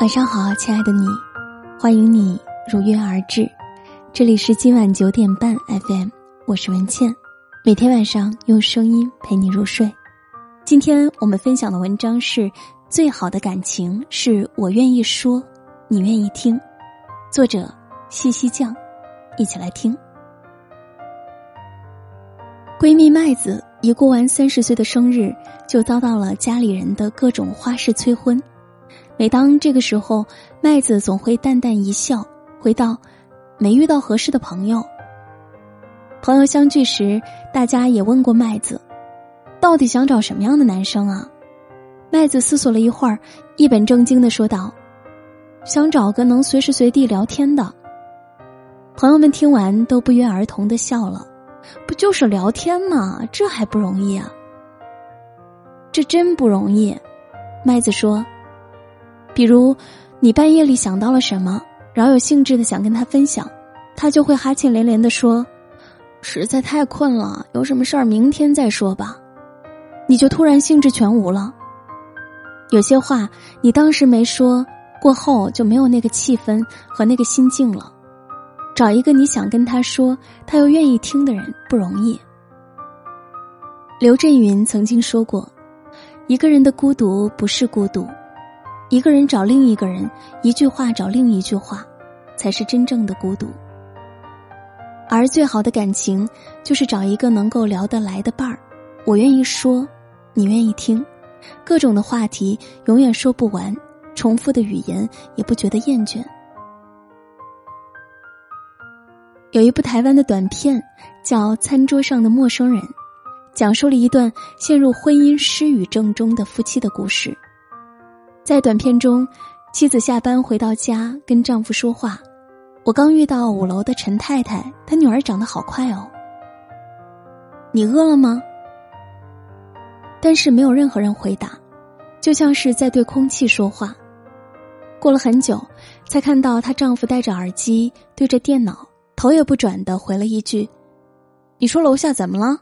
晚上好，亲爱的你，欢迎你如约而至。这里是今晚九点半 FM，我是文倩，每天晚上用声音陪你入睡。今天我们分享的文章是《最好的感情是我愿意说，你愿意听》，作者西西酱，一起来听。闺蜜麦子一过完三十岁的生日，就遭到了家里人的各种花式催婚。每当这个时候，麦子总会淡淡一笑，回道：“没遇到合适的朋友。”朋友相聚时，大家也问过麦子：“到底想找什么样的男生啊？”麦子思索了一会儿，一本正经的说道：“想找个能随时随地聊天的。”朋友们听完都不约而同的笑了。不就是聊天吗？这还不容易啊？这真不容易。麦子说：“比如，你半夜里想到了什么，饶有兴致的想跟他分享，他就会哈欠连连的说：‘实在太困了，有什么事儿明天再说吧。’你就突然兴致全无了。有些话你当时没说，过后就没有那个气氛和那个心境了。”找一个你想跟他说，他又愿意听的人不容易。刘震云曾经说过：“一个人的孤独不是孤独，一个人找另一个人，一句话找另一句话，才是真正的孤独。”而最好的感情，就是找一个能够聊得来的伴儿。我愿意说，你愿意听，各种的话题永远说不完，重复的语言也不觉得厌倦。有一部台湾的短片叫《餐桌上的陌生人》，讲述了一段陷入婚姻失语症中的夫妻的故事。在短片中，妻子下班回到家跟丈夫说话：“我刚遇到五楼的陈太太，她女儿长得好快哦。”你饿了吗？但是没有任何人回答，就像是在对空气说话。过了很久，才看到她丈夫戴着耳机对着电脑。头也不转的回了一句：“你说楼下怎么了？”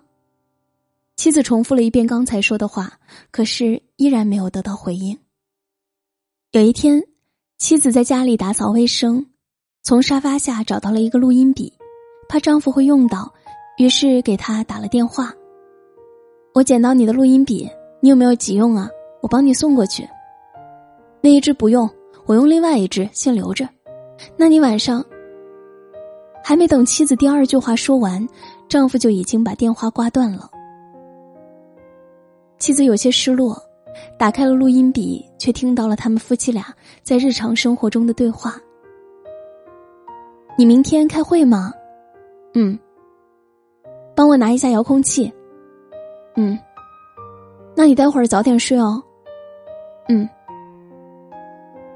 妻子重复了一遍刚才说的话，可是依然没有得到回应。有一天，妻子在家里打扫卫生，从沙发下找到了一个录音笔，怕丈夫会用到，于是给他打了电话：“我捡到你的录音笔，你有没有急用啊？我帮你送过去。那一只不用，我用另外一只，先留着。那你晚上……”还没等妻子第二句话说完，丈夫就已经把电话挂断了。妻子有些失落，打开了录音笔，却听到了他们夫妻俩在日常生活中的对话。你明天开会吗？嗯。帮我拿一下遥控器。嗯。那你待会儿早点睡哦。嗯。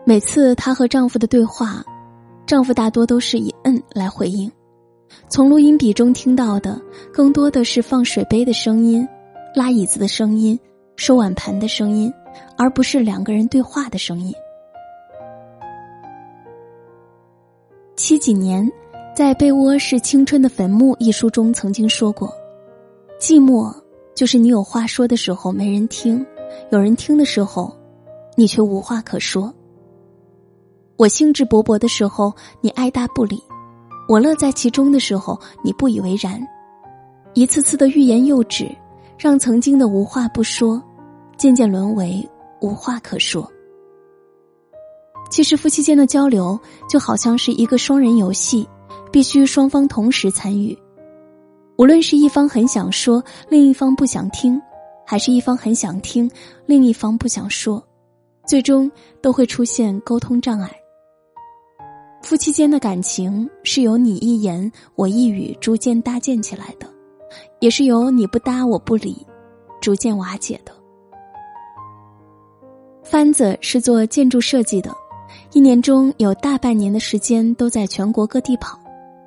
每次她和丈夫的对话。丈夫大多都是以“嗯”来回应，从录音笔中听到的更多的是放水杯的声音、拉椅子的声音、收碗盘的声音，而不是两个人对话的声音。七几年，在《被窝是青春的坟墓》一书中曾经说过：“寂寞就是你有话说的时候没人听，有人听的时候，你却无话可说。”我兴致勃勃的时候，你爱答不理；我乐在其中的时候，你不以为然。一次次的欲言又止，让曾经的无话不说，渐渐沦为无话可说。其实，夫妻间的交流就好像是一个双人游戏，必须双方同时参与。无论是一方很想说，另一方不想听，还是一方很想听，另一方不想说，最终都会出现沟通障碍。夫妻间的感情是由你一言我一语逐渐搭建起来的，也是由你不搭我不理，逐渐瓦解的。番子是做建筑设计的，一年中有大半年的时间都在全国各地跑，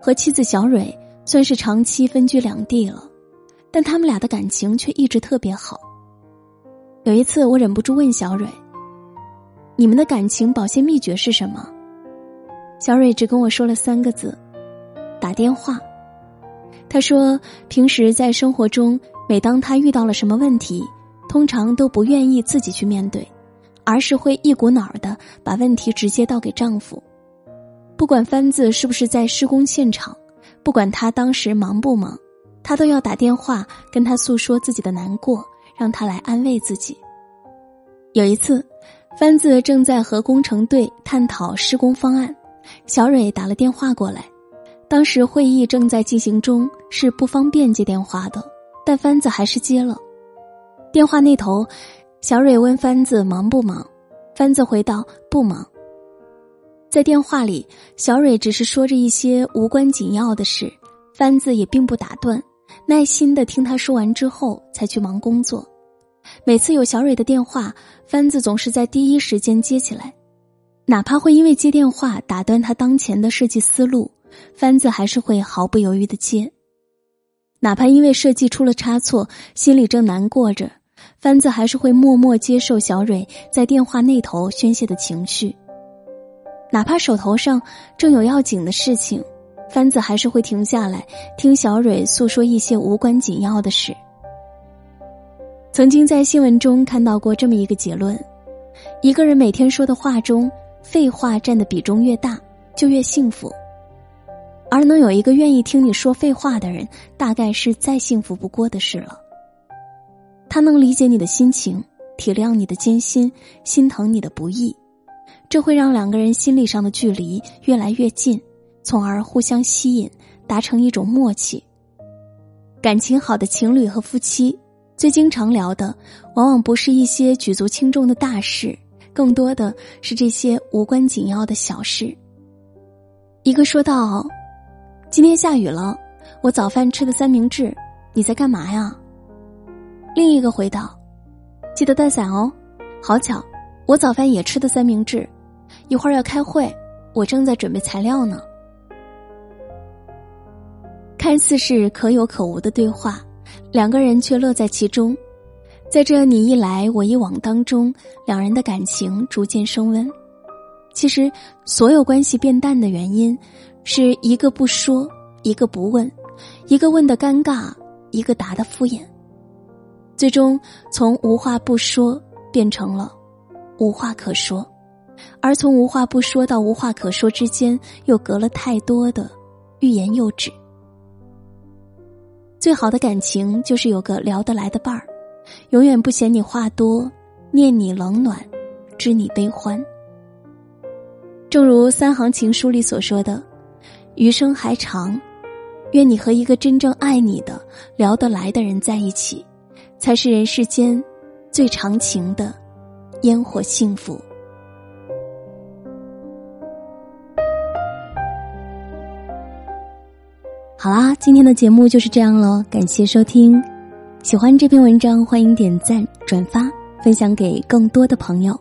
和妻子小蕊算是长期分居两地了，但他们俩的感情却一直特别好。有一次，我忍不住问小蕊：“你们的感情保鲜秘诀是什么？”小蕊只跟我说了三个字：“打电话。”他说，平时在生活中，每当他遇到了什么问题，通常都不愿意自己去面对，而是会一股脑儿的把问题直接倒给丈夫。不管番子是不是在施工现场，不管他当时忙不忙，他都要打电话跟他诉说自己的难过，让他来安慰自己。有一次，番子正在和工程队探讨施工方案，小蕊打了电话过来。当时会议正在进行中，是不方便接电话的，但番子还是接了。电话那头，小蕊问番子忙不忙，番子回道不忙。在电话里，小蕊只是说着一些无关紧要的事，番子也并不打断，耐心的听他说完之后才去忙工作。每次有小蕊的电话，番子总是在第一时间接起来，哪怕会因为接电话打断他当前的设计思路。番子还是会毫不犹豫的接，哪怕因为设计出了差错，心里正难过着，番子还是会默默接受小蕊在电话那头宣泄的情绪。哪怕手头上正有要紧的事情，番子还是会停下来听小蕊诉说一些无关紧要的事。曾经在新闻中看到过这么一个结论：一个人每天说的话中，废话占的比重越大，就越幸福。而能有一个愿意听你说废话的人，大概是再幸福不过的事了。他能理解你的心情，体谅你的艰辛，心疼你的不易，这会让两个人心理上的距离越来越近，从而互相吸引，达成一种默契。感情好的情侣和夫妻，最经常聊的，往往不是一些举足轻重的大事，更多的是这些无关紧要的小事。一个说到。今天下雨了，我早饭吃的三明治，你在干嘛呀？另一个回道：“记得带伞哦。”好巧，我早饭也吃的三明治，一会儿要开会，我正在准备材料呢。看似是可有可无的对话，两个人却乐在其中，在这你一来我一往当中，两人的感情逐渐升温。其实，所有关系变淡的原因。是一个不说，一个不问，一个问的尴尬，一个答的敷衍，最终从无话不说变成了无话可说，而从无话不说到无话可说之间，又隔了太多的欲言又止。最好的感情就是有个聊得来的伴儿，永远不嫌你话多，念你冷暖，知你悲欢。正如三行情书里所说的。余生还长，愿你和一个真正爱你的、聊得来的人在一起，才是人世间最长情的烟火幸福。好啦，今天的节目就是这样了，感谢收听。喜欢这篇文章，欢迎点赞、转发、分享给更多的朋友。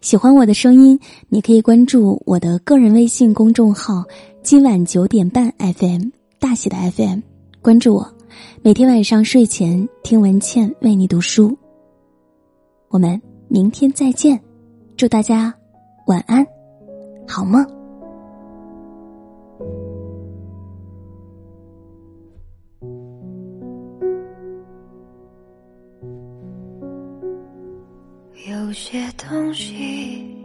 喜欢我的声音，你可以关注我的个人微信公众号。今晚九点半，FM 大写的 FM，关注我，每天晚上睡前听文倩为你读书。我们明天再见，祝大家晚安，好梦。有些东西，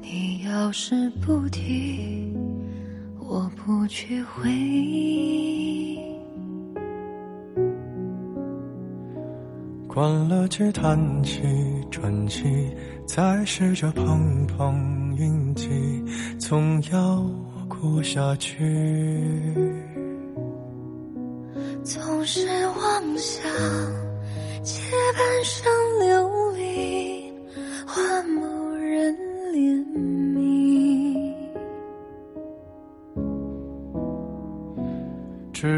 你要是不提。我不去回忆，关了机，弹起专辑，再试着碰碰运气，总要过下去。总是妄想借半生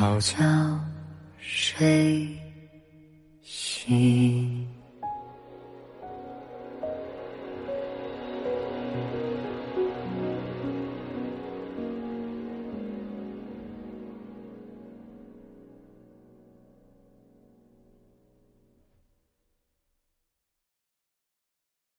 好觉睡醒。